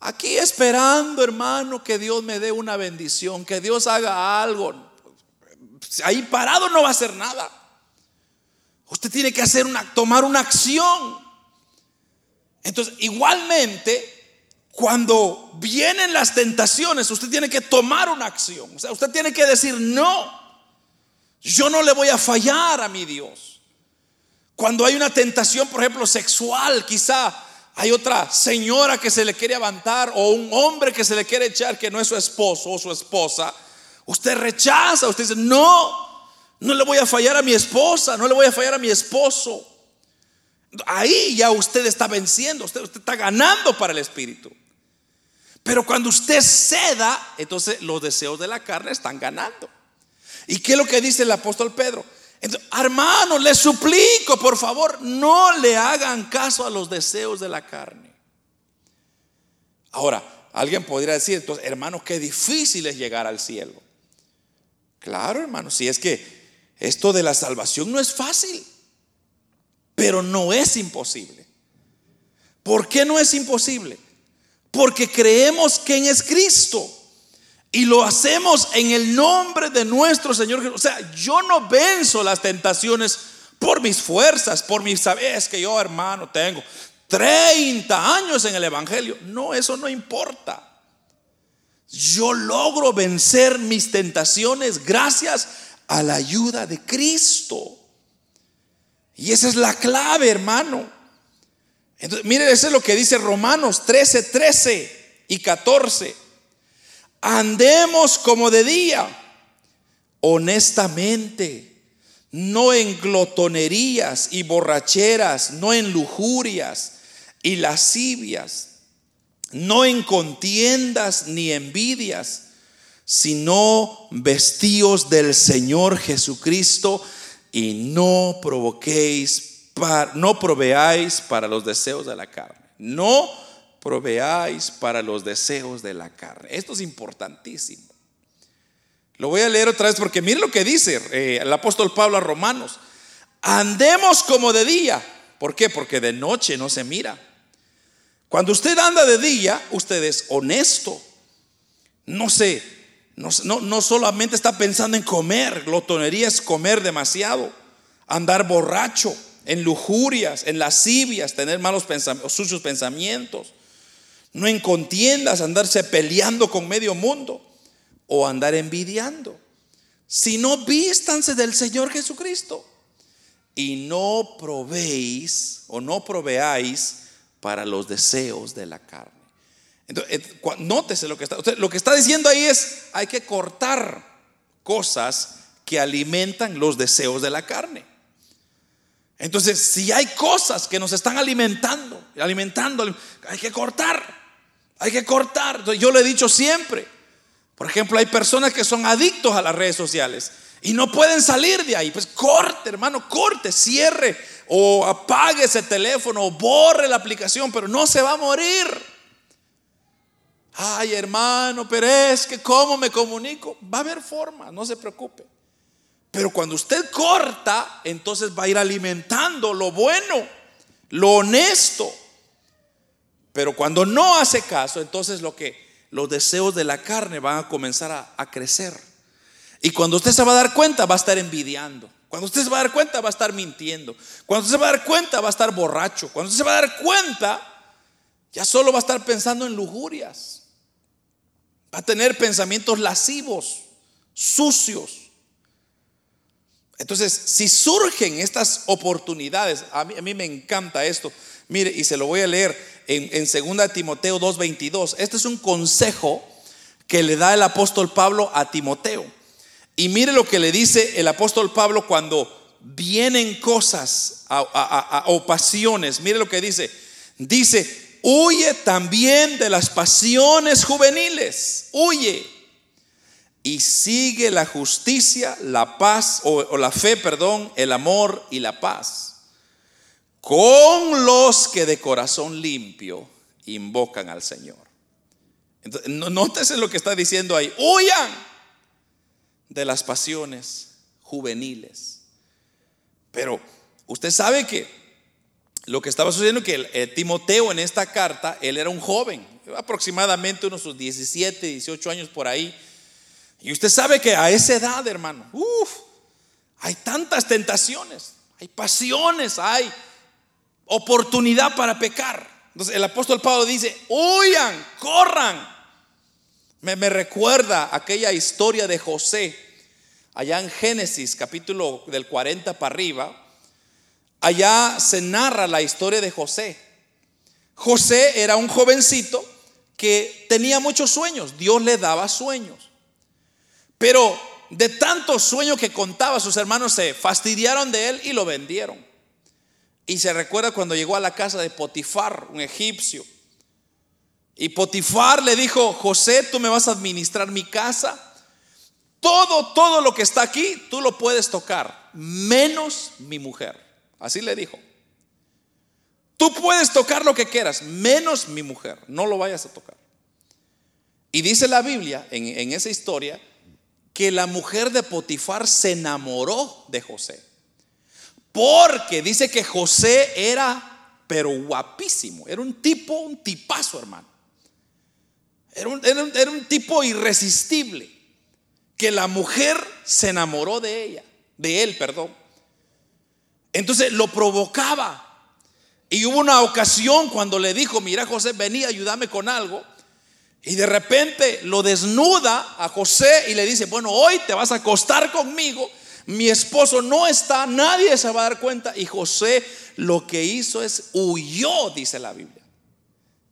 Aquí esperando, hermano, que Dios me dé una bendición, que Dios haga algo. Ahí parado no va a hacer nada. Usted tiene que hacer una, tomar una acción. Entonces, igualmente, cuando vienen las tentaciones, usted tiene que tomar una acción. O sea, usted tiene que decir no. Yo no le voy a fallar a mi Dios. Cuando hay una tentación, por ejemplo, sexual, quizá hay otra señora que se le quiere levantar o un hombre que se le quiere echar que no es su esposo o su esposa. Usted rechaza, usted dice, no, no le voy a fallar a mi esposa, no le voy a fallar a mi esposo. Ahí ya usted está venciendo, usted, usted está ganando para el espíritu. Pero cuando usted ceda, entonces los deseos de la carne están ganando. ¿Y qué es lo que dice el apóstol Pedro? Entonces, hermano, les suplico, por favor, no le hagan caso a los deseos de la carne. Ahora, alguien podría decir, entonces, hermano, qué difícil es llegar al cielo. Claro, hermano, si es que esto de la salvación no es fácil, pero no es imposible. ¿Por qué no es imposible? Porque creemos que en es Cristo. Y lo hacemos en el nombre de nuestro Señor Jesús. O sea, yo no venzo las tentaciones por mis fuerzas, por mis sabes que yo, hermano, tengo 30 años en el Evangelio. No, eso no importa. Yo logro vencer mis tentaciones gracias a la ayuda de Cristo. Y esa es la clave, hermano. Entonces, mire, eso es lo que dice Romanos 13, 13 y 14 andemos como de día, honestamente, no en glotonerías y borracheras, no en lujurias y lascivias, no en contiendas ni envidias, sino vestidos del Señor Jesucristo y no provoquéis, no proveáis para los deseos de la carne. No proveáis para los deseos de la carne. Esto es importantísimo. Lo voy a leer otra vez porque mire lo que dice eh, el apóstol Pablo a Romanos. Andemos como de día. ¿Por qué? Porque de noche no se mira. Cuando usted anda de día, usted es honesto. No sé, no, no, solamente está pensando en comer. Glotonería es comer demasiado. Andar borracho, en lujurias, en lascivias, tener malos pensamientos, sucios pensamientos. No en contiendas, andarse peleando con medio mundo o andar envidiando. Sino vístanse del Señor Jesucristo y no probéis o no proveáis para los deseos de la carne. Entonces, eh, nótese lo que está, lo que está diciendo ahí es, hay que cortar cosas que alimentan los deseos de la carne. Entonces, si hay cosas que nos están alimentando, alimentando, hay que cortar, hay que cortar. yo lo he dicho siempre. Por ejemplo, hay personas que son adictos a las redes sociales y no pueden salir de ahí. Pues corte, hermano, corte, cierre o apague ese teléfono o borre la aplicación, pero no se va a morir. Ay, hermano, pero es que ¿cómo me comunico? Va a haber forma, no se preocupe. Pero cuando usted corta, entonces va a ir alimentando lo bueno, lo honesto. Pero cuando no hace caso, entonces lo que los deseos de la carne van a comenzar a, crecer. Y cuando usted se va a dar cuenta, va a estar envidiando. Cuando usted se va a dar cuenta, va a estar mintiendo. Cuando usted se va a dar cuenta, va a estar borracho. Cuando usted se va a dar cuenta, ya solo va a estar pensando en lujurias. Va a tener pensamientos lascivos, sucios. Entonces, si surgen estas oportunidades, a mí, me encanta esto. Mire, y se lo voy a leer en, en 2 Timoteo 2.22. Este es un consejo que le da el apóstol Pablo a Timoteo. Y mire lo que le dice el apóstol Pablo cuando vienen cosas o pasiones. Mire lo que dice. Dice, huye también de las pasiones juveniles. Huye. Y sigue la justicia, la paz, o, la fe, perdón, el amor y la paz. Con los que de corazón limpio invocan al Señor. Entonces, nótese lo que está diciendo ahí. Huyan de las pasiones juveniles. Pero usted sabe que lo que estaba sucediendo que el, Timoteo en esta carta, él era un joven, aproximadamente unos sus 17, 18 años por ahí. Y usted sabe que a esa edad, hermano, hay tantas tentaciones, hay pasiones, hay oportunidad para pecar. Entonces el apóstol Pablo dice, huyan, corran, me, recuerda aquella historia de José, allá en Génesis, capítulo del 40 para arriba. Allá se narra la historia de José. José era un jovencito que tenía muchos sueños, Dios le daba sueños. Pero de tantos sueños que contaba, sus hermanos se fastidiaron de él y lo vendieron. Y se recuerda cuando llegó a la casa de Potifar, un egipcio. Y Potifar le dijo, José, tú me vas a administrar mi casa. Todo, todo lo que está aquí, tú lo puedes tocar, menos mi mujer. Así le dijo. Tú puedes tocar lo que quieras, menos mi mujer. No lo vayas a tocar. Y dice la Biblia en, en esa historia que la mujer de Potifar se enamoró de José. Porque dice que José era, pero guapísimo. Era un tipo, un tipazo, hermano. Era un, tipo irresistible, que la mujer se enamoró de ella, de él, perdón. Entonces lo provocaba. Y hubo una ocasión cuando le dijo, mira José, vení, ayúdame con algo. Y de repente lo desnuda a José y le dice, bueno, hoy te vas a acostar conmigo. Mi esposo no está, nadie se va a dar cuenta. Y José lo que hizo es huyó, dice la Biblia.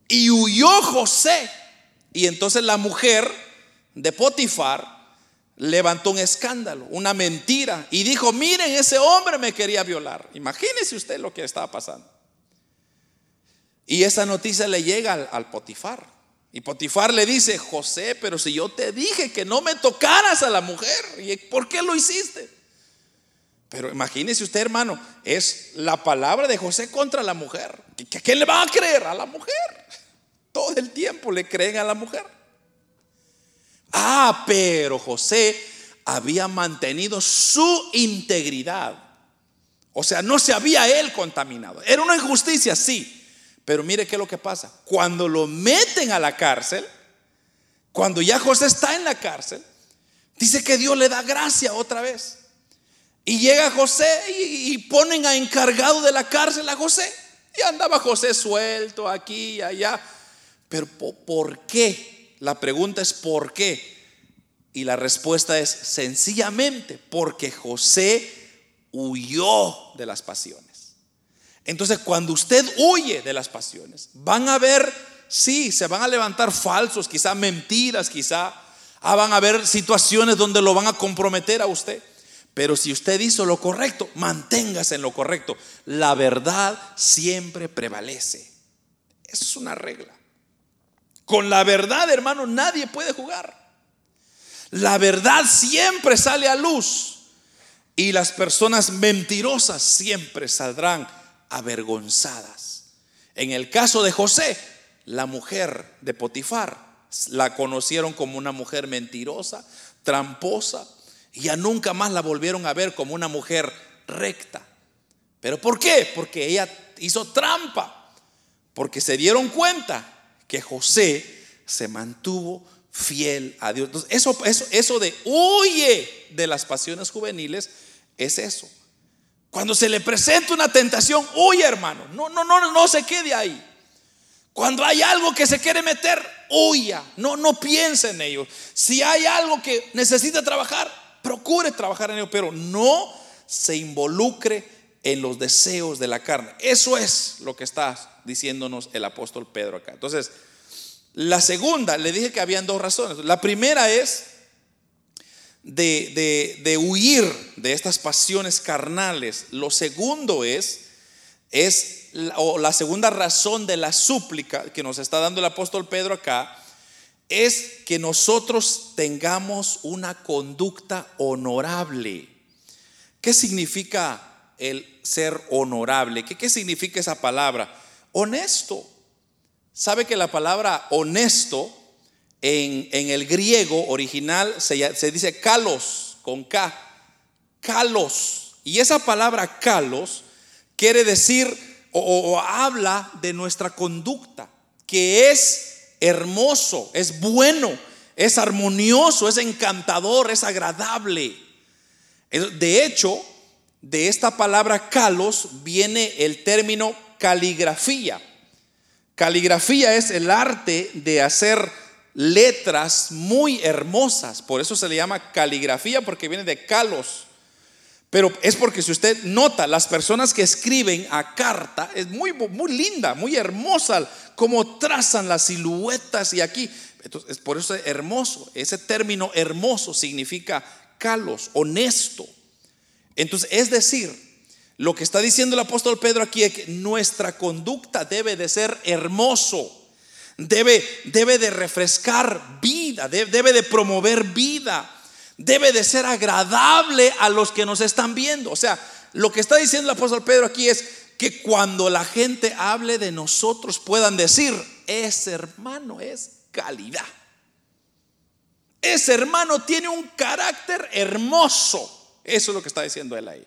Y huyó José y entonces la mujer de Potifar levantó un escándalo, una mentira, y dijo, miren, ese hombre me quería violar. Imagínese usted lo que estaba pasando. Y esa noticia le llega al, Potifar. Y Potifar le dice, José, pero si yo te dije que no me tocaras a la mujer, ¿y por qué lo hiciste? Pero imagínese usted, hermano, es la palabra de José contra la mujer. ¿Qué, qué le va a creer a la mujer? Todo el tiempo le creen a la mujer. Ah, pero José había mantenido su integridad. O sea, no se había él contaminado. Era una injusticia, sí. Pero mire qué es lo que pasa. Cuando lo meten a la cárcel, cuando ya José está en la cárcel, dice que Dios le da gracia otra vez. Y llega José y, ponen a encargado de la cárcel a José. Y andaba José suelto aquí y allá. Pero ¿por qué? La pregunta es ¿por qué? Y la respuesta es sencillamente porque José huyó de las pasiones. Entonces, cuando usted huye de las pasiones, van a ver, sí, se van a levantar falsos, quizá mentiras, quizá ah, van a haber situaciones donde lo van a comprometer a usted. Pero si usted hizo lo correcto, manténgase en lo correcto. La verdad siempre prevalece. Es una regla. Con la verdad, hermano, nadie puede jugar. La verdad siempre sale a luz y las personas mentirosas siempre saldrán avergonzadas. En el caso de José, la mujer de Potifar la conocieron como una mujer mentirosa, tramposa, y ya nunca más la volvieron a ver como una mujer recta. ¿Pero por qué? Porque ella hizo trampa, porque se dieron cuenta que José se mantuvo fiel a Dios. Entonces, eso, eso, eso de huye de las pasiones juveniles es eso. Cuando se le presenta una tentación, huye hermano. No, no, no, no se quede ahí. Cuando hay algo que se quiere meter, huya. No, no piense en ello. Si hay algo que necesita trabajar, procure trabajar en ello, pero no se involucre en los deseos de la carne. Eso es lo que está diciéndonos el apóstol Pedro acá. Entonces, la segunda, le dije que habían dos razones. La primera es de, huir de estas pasiones carnales. Lo segundo es, es o la segunda razón de la súplica que nos está dando el apóstol Pedro acá, es que nosotros tengamos una conducta honorable. ¿Qué significa el ser honorable? ¿Qué, qué significa esa palabra? Honesto. ¿Sabe que la palabra honesto en, el griego original se, se, dice kalos, con K? Kalos. Y esa palabra kalos quiere decir o, habla de nuestra conducta, que es hermoso, es bueno, es armonioso, es encantador, es agradable. De hecho, de esta palabra kalos viene el término caligrafía. Caligrafía es el arte de hacer letras muy hermosas. Por eso se le llama caligrafía, porque viene de calos. Pero es porque si usted nota, las personas que escriben a carta, es muy, muy linda, muy hermosa, como trazan las siluetas y aquí. Entonces, por eso es hermoso. Ese término hermoso significa calos, honesto. Entonces, es decir, lo que está diciendo el apóstol Pedro aquí es que nuestra conducta debe de ser hermoso, debe, debe de refrescar vida, debe, de promover vida, debe de ser agradable a los que nos están viendo. O sea, lo que está diciendo el apóstol Pedro aquí es que cuando la gente hable de nosotros puedan decir, ese hermano es calidad. Ese hermano tiene un carácter hermoso. Eso es lo que está diciendo él ahí.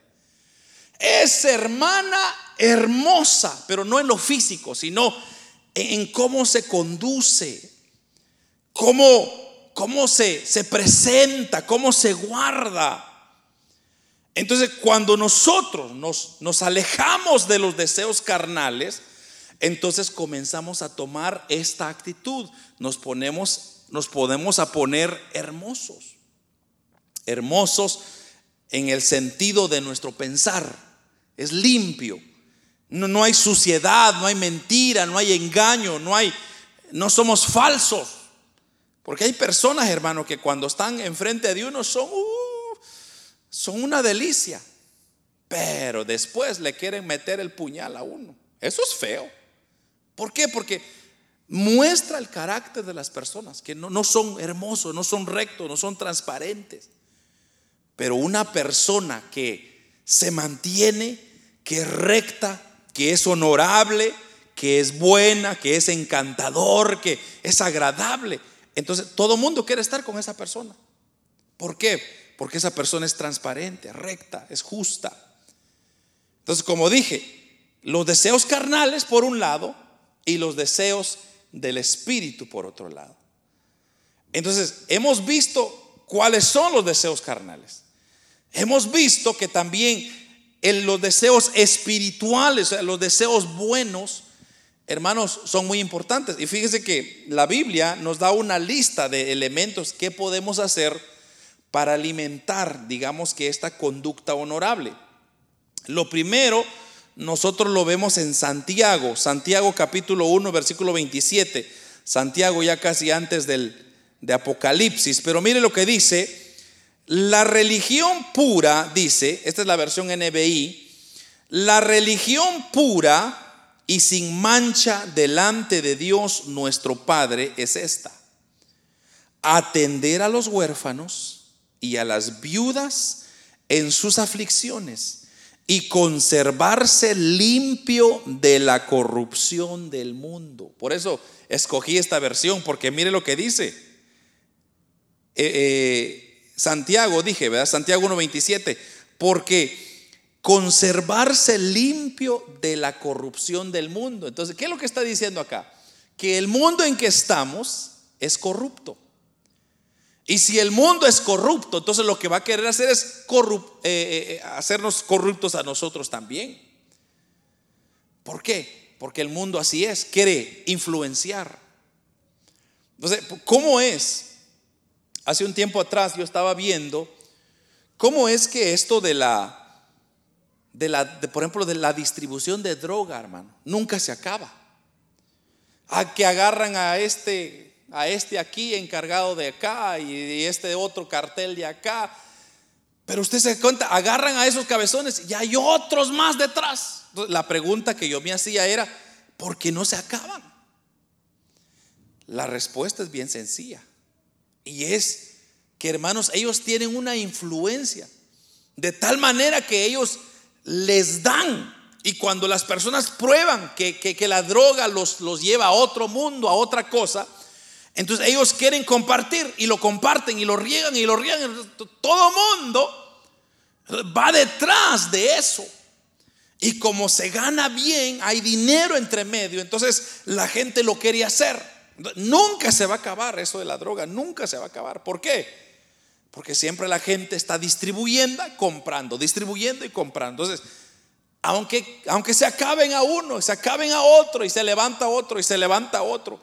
Es hermana hermosa, pero no en lo físico, sino en cómo se conduce, cómo, cómo se, se presenta, cómo se guarda. Entonces, cuando nosotros nos, nos alejamos de los deseos carnales, entonces comenzamos a tomar esta actitud. Nos ponemos, nos podemos a poner hermosos. Hermosos en el sentido de nuestro pensar es limpio. No, no, hay suciedad, no hay mentira, no hay engaño, no hay, no somos falsos. Porque hay personas, hermano, que cuando están enfrente de uno son, uh, son una delicia. Pero después le quieren meter el puñal a uno. Eso es feo. ¿Por qué? Porque muestra el carácter de las personas, que no, no son hermosos, no son rectos, no son transparentes. Pero una persona que se mantiene, que es recta, que es honorable, que es buena, que es encantador, que es agradable. Entonces todo mundo quiere estar con esa persona. ¿Por qué? Porque esa persona es transparente, recta, es justa. Entonces, como dije, los deseos carnales por un lado y los deseos del espíritu por otro lado. Entonces, hemos visto cuáles son los deseos carnales. Hemos visto que también en los deseos espirituales, los deseos buenos, hermanos, son muy importantes. Y fíjese que la Biblia nos da una lista de elementos que podemos hacer para alimentar, digamos que esta conducta honorable. Lo primero, nosotros lo vemos en Santiago, Santiago capítulo 1, versículo 27. Santiago ya casi antes del de Apocalipsis, pero mire lo que dice, la religión pura, dice, esta es la versión NBI, la religión pura y sin mancha delante de Dios nuestro Padre es esta. Atender a los huérfanos y a las viudas en sus aflicciones y conservarse limpio de la corrupción del mundo. Por eso escogí esta versión, porque mire lo que dice. Eh, eh, Santiago, dije, ¿verdad? Santiago 1.27, porque conservarse limpio de la corrupción del mundo. Entonces, ¿qué es lo que está diciendo acá? Que el mundo en que estamos es corrupto. Y si el mundo es corrupto, entonces lo que va a querer hacer es eh, eh, hacernos corruptos a nosotros también. ¿Por qué? Porque el mundo así es, quiere influenciar. Entonces, ¿cómo es Hace un tiempo atrás yo estaba viendo cómo es que esto de la, de la por ejemplo, de la distribución de droga, hermano, nunca se acaba. A que agarran a este, a este aquí encargado de acá y, este otro cartel de acá. Pero usted se cuenta, agarran a esos cabezones y hay otros más detrás. La pregunta que yo me hacía era, ¿por qué no se acaban? La respuesta es bien sencilla. Y es que hermanos, ellos tienen una influencia. De tal manera que ellos les dan. Y cuando las personas prueban que, la droga los, los lleva a otro mundo, a otra cosa, entonces ellos quieren compartir y lo comparten y lo riegan y lo riegan. Todo mundo va detrás de eso. Y como se gana bien, hay dinero entre medio, entonces la gente lo quiere hacer. Nunca se va a acabar eso de la droga, nunca se va a acabar. ¿Por qué? Porque siempre la gente está distribuyendo, comprando, distribuyendo y comprando. Entonces, aunque, aunque se acaben a uno, se acaben a otro y se levanta otro y se levanta otro.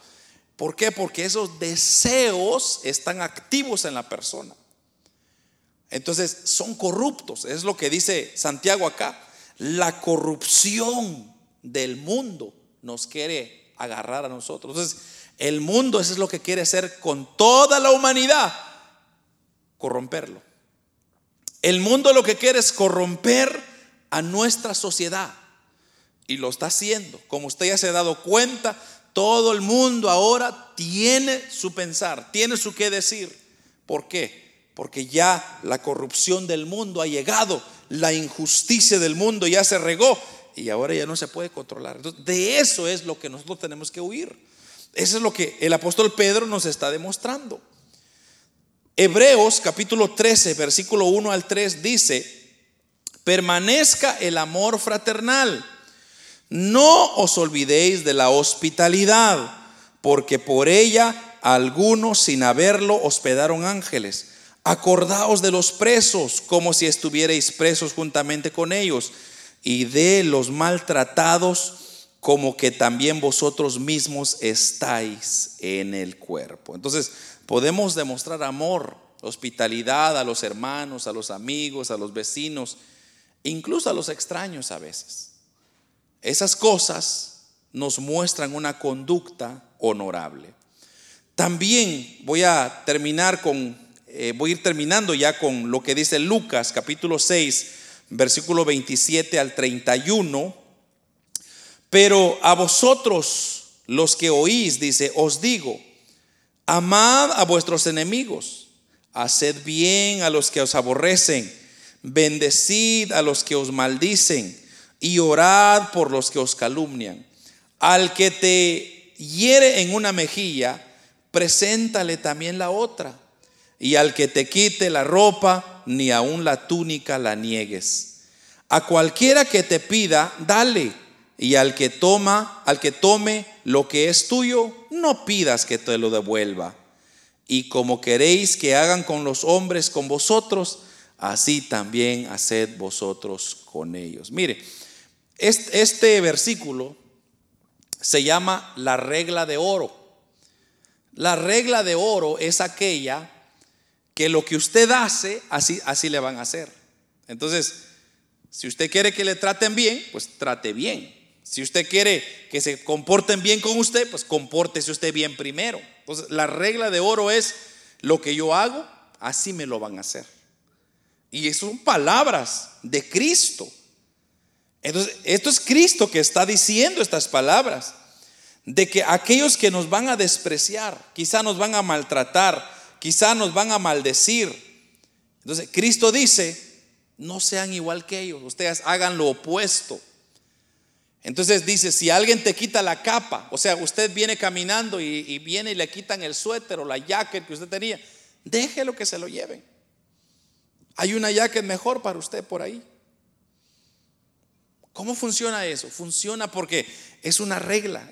¿Por qué? Porque esos deseos están activos en la persona. Entonces, son corruptos. Es lo que dice Santiago acá. La corrupción del mundo nos quiere agarrar a nosotros. Entonces, el mundo, eso es lo que quiere hacer con toda la humanidad, corromperlo. El mundo lo que quiere es corromper a nuestra sociedad. Y lo está haciendo. Como usted ya se ha dado cuenta, todo el mundo ahora tiene su pensar, tiene su qué decir. ¿Por qué? Porque ya la corrupción del mundo ha llegado, la injusticia del mundo ya se regó y ahora ya no se puede controlar. de eso es lo que nosotros tenemos que huir. Eso es lo que el apóstol Pedro nos está demostrando. Hebreos capítulo 13, versículo 1 al 3 dice, permanezca el amor fraternal. No os olvidéis de la hospitalidad, porque por ella algunos sin haberlo hospedaron ángeles. Acordaos de los presos como si estuvierais presos juntamente con ellos y de los maltratados como que también vosotros mismos estáis en el cuerpo. Entonces, podemos demostrar amor, hospitalidad a los hermanos, a los amigos, a los vecinos, incluso a los extraños a veces. Esas cosas nos muestran una conducta honorable. También voy a terminar con, eh, voy a ir terminando ya con lo que dice Lucas capítulo 6, versículo 27 al 31 pero a vosotros, los que oís, dice, os digo, amad a vuestros enemigos, haced bien a los que os aborrecen, bendecid a los que os maldicen y orad por los que os calumnian. Al que te hiere en una mejilla, preséntale también la otra. Y al que te quite la ropa, ni aun la túnica la niegues. A cualquiera que te pida, dale. Y al que toma, al que tome lo que es tuyo, no pidas que te lo devuelva. Y como queréis que hagan con los hombres con vosotros, así también haced vosotros con ellos. Mire, este, versículo se llama la regla de oro. La regla de oro es aquella que lo que usted hace, así, así le van a hacer. Entonces, si usted quiere que le traten bien, pues trate bien. Si usted quiere que se comporten bien con usted, pues compórtese usted bien primero. Entonces, la regla de oro es lo que yo hago, así me lo van a hacer. Y son palabras de Cristo. Entonces, esto es Cristo que está diciendo estas palabras. De que aquellos que nos van a despreciar, quizá nos van a maltratar, quizá nos van a maldecir. Entonces, Cristo dice, no sean igual que ellos, ustedes hagan lo opuesto. Entonces dice, si alguien te quita la capa, o sea, usted viene caminando y, viene y le quitan el suéter o la jacket que usted tenía, déjelo que se lo lleven. Hay una jacket mejor para usted por ahí. ¿Cómo funciona eso? Funciona porque es una regla.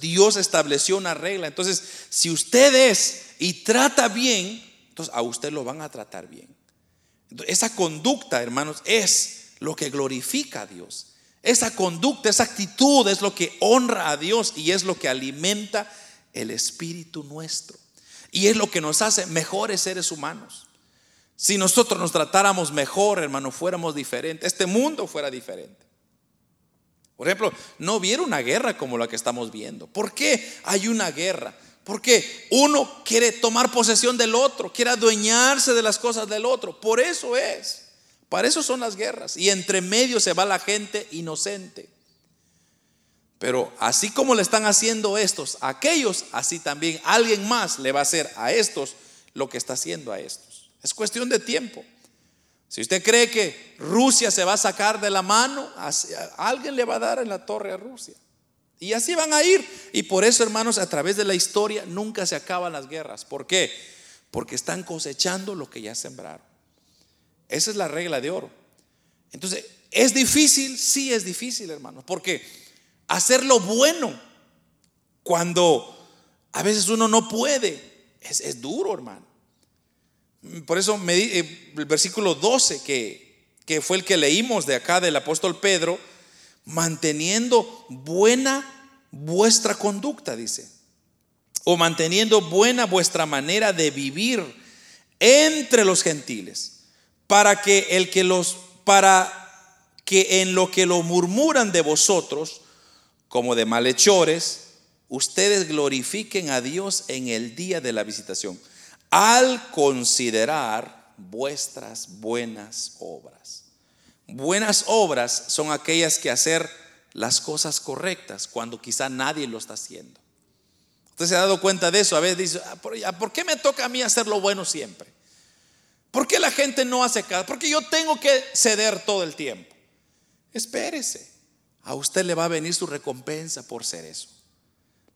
Dios estableció una regla. Entonces, si usted es y trata bien, entonces a usted lo van a tratar bien. esa conducta, hermanos, es lo que glorifica a Dios. Esa conducta, esa actitud es lo que honra a Dios y es lo que alimenta el espíritu nuestro. Y es lo que nos hace mejores seres humanos. Si nosotros nos tratáramos mejor, hermano, fuéramos diferentes, este mundo fuera diferente. Por ejemplo, no hubiera una guerra como la que estamos viendo. ¿Por qué hay una guerra? Porque uno quiere tomar posesión del otro, quiere adueñarse de las cosas del otro. Por eso es. Para eso son las guerras. Y entre medio se va la gente inocente. Pero así como le están haciendo estos a aquellos, así también alguien más le va a hacer a estos lo que está haciendo a estos. Es cuestión de tiempo. Si usted cree que Rusia se va a sacar de la mano, alguien le va a dar en la torre a Rusia. Y así van a ir. Y por eso, hermanos, a través de la historia nunca se acaban las guerras. ¿Por qué? Porque están cosechando lo que ya sembraron. Esa es la regla de oro. Entonces, ¿es difícil? Sí, es difícil, hermanos. Porque hacer lo bueno cuando a veces uno no puede, es, es duro, hermano. Por eso me, eh, el versículo 12, que, que fue el que leímos de acá del apóstol Pedro, manteniendo buena vuestra conducta, dice, o manteniendo buena vuestra manera de vivir entre los gentiles, para que el que los para que en lo que lo murmuran de vosotros, como de malhechores, ustedes glorifiquen a Dios en el día de la visitación al considerar vuestras buenas obras. Buenas obras son aquellas que hacer las cosas correctas cuando quizá nadie lo está haciendo. Usted se ha dado cuenta de eso. A veces dice, ah, ¿por qué me toca a mí hacer lo bueno siempre? ¿Por qué la gente no hace caso? Porque yo tengo que ceder todo el tiempo. Espérese. A usted le va a venir su recompensa por ser eso.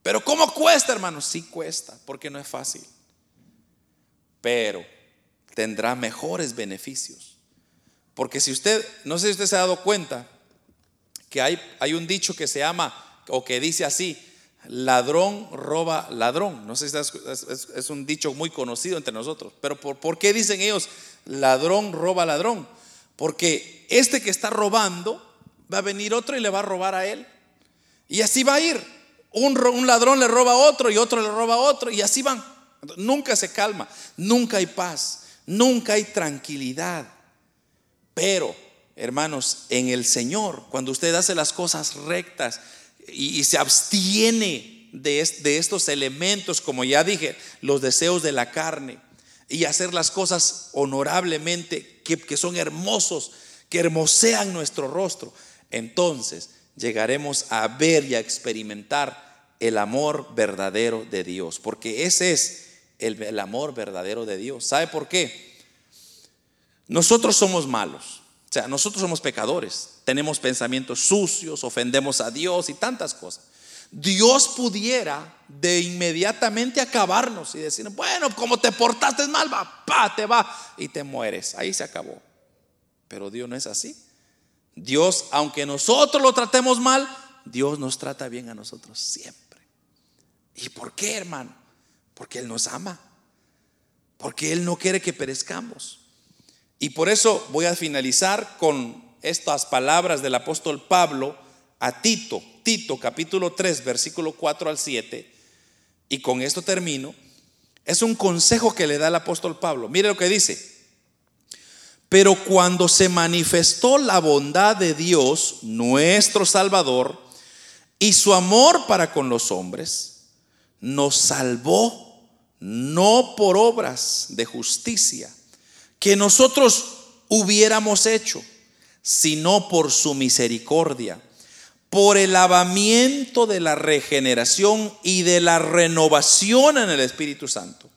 Pero ¿cómo cuesta, hermano? Sí cuesta, porque no es fácil pero tendrá mejores beneficios. Porque si usted, no sé si usted se ha dado cuenta, que hay, hay un dicho que se llama, o que dice así, ladrón roba ladrón. No sé si es, un dicho muy conocido entre nosotros, pero ¿por, ¿por qué dicen ellos ladrón roba ladrón? Porque este que está robando, va a venir otro y le va a robar a él. Y así va a ir. Un, un ladrón le roba a otro y otro le roba a otro y así van. Nunca se calma, nunca hay paz, nunca hay tranquilidad. Pero, hermanos, en el Señor, cuando usted hace las cosas rectas y, se abstiene de, de estos elementos, como ya dije, los deseos de la carne, y hacer las cosas honorablemente, que, que son hermosos, que hermosean nuestro rostro, entonces llegaremos a ver y a experimentar el amor verdadero de Dios, porque ese es el, amor verdadero de Dios. ¿Sabe por qué? nosotros somos malos. O sea, nosotros somos pecadores. Tenemos pensamientos sucios, ofendemos a Dios y tantas cosas. Dios pudiera de inmediatamente acabarnos y decir, bueno, como te portaste mal, va, pa, te va y te mueres. Ahí se acabó. Pero Dios no es así. Dios, aunque nosotros lo tratemos mal, Dios nos trata bien a nosotros siempre. ¿Y por qué, hermano? Porque Él nos ama. Porque Él no quiere que perezcamos. Y por eso voy a finalizar con estas palabras del apóstol Pablo a Tito, Tito capítulo 3, versículo 4 al 7. Y con esto termino. Es un consejo que le da el apóstol Pablo. Mire lo que dice. Pero cuando se manifestó la bondad de Dios, nuestro Salvador, y su amor para con los hombres, nos salvó no por obras de justicia que nosotros hubiéramos hecho, sino por su misericordia, por el lavamiento de la regeneración y de la renovación en el Espíritu Santo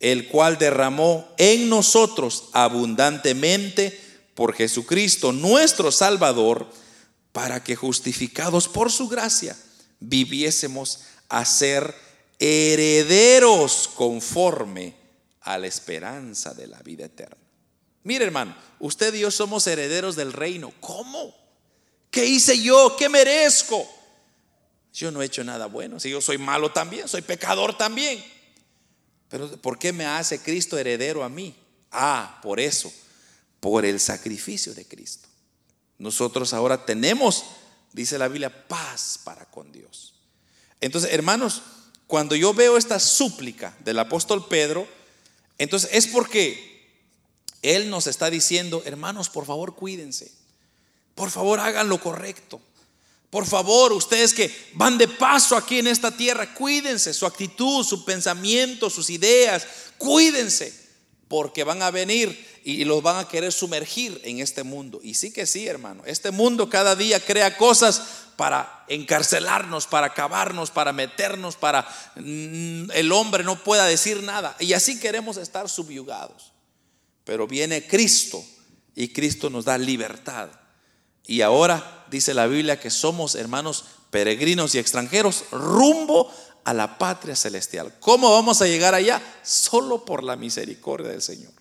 el cual derramó en nosotros abundantemente por Jesucristo, nuestro Salvador, para que justificados por su gracia viviésemos a ser herederos conforme a la esperanza de la vida eterna. Mire hermano, usted y yo somos herederos del reino. ¿Cómo? ¿Qué hice yo? ¿Qué merezco? Yo no he hecho nada bueno. Si yo soy malo también, soy pecador también. Pero ¿por qué me hace Cristo heredero a mí? Ah, por eso, por el sacrificio de Cristo. Nosotros ahora tenemos, dice la Biblia, paz para con Dios. Entonces, hermanos, cuando yo veo esta súplica del apóstol Pedro, entonces es porque él nos está diciendo, hermanos, por favor, cuídense. Por favor, hagan lo correcto. Por favor, ustedes que van de paso aquí en esta tierra, cuídense su actitud, su pensamiento, sus ideas, cuídense, porque van a venir y los van a querer sumergir en este mundo. Y sí que sí, hermano, este mundo cada día crea cosas para encarcelarnos, para acabarnos, para meternos, para mm, el hombre no pueda decir nada. Y así queremos estar subyugados. Pero viene Cristo y Cristo nos da libertad. Y ahora dice la Biblia que somos hermanos peregrinos y extranjeros rumbo a la patria celestial. ¿Cómo vamos a llegar allá? Solo por la misericordia del Señor.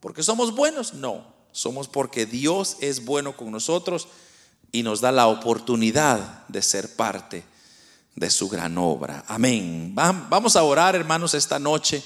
¿Porque somos buenos? No, somos porque Dios es bueno con nosotros y nos da la oportunidad de ser parte de su gran obra. Amén. Vamos a orar, hermanos, esta noche.